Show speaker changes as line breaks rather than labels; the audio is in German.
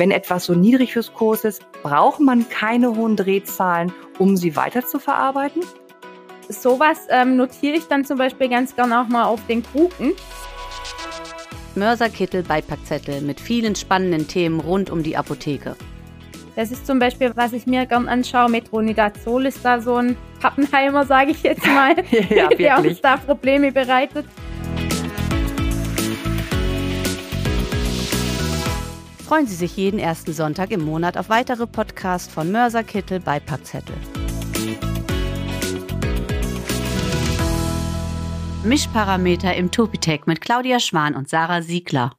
Wenn etwas so niedrig viskos ist, braucht man keine hohen Drehzahlen, um sie weiter zu verarbeiten?
Sowas ähm, notiere ich dann zum Beispiel ganz gerne auch mal auf den Kuchen.
Mörserkittel Beipackzettel mit vielen spannenden Themen rund um die Apotheke.
Das ist zum Beispiel, was ich mir gern anschaue. Metronidazol ist da so ein Pappenheimer, sage ich jetzt mal,
ja,
der uns da Probleme bereitet.
Freuen Sie sich jeden ersten Sonntag im Monat auf weitere Podcasts von Mörserkittel Beipackzettel. Mischparameter im Topitec mit Claudia Schwan und Sarah Siegler.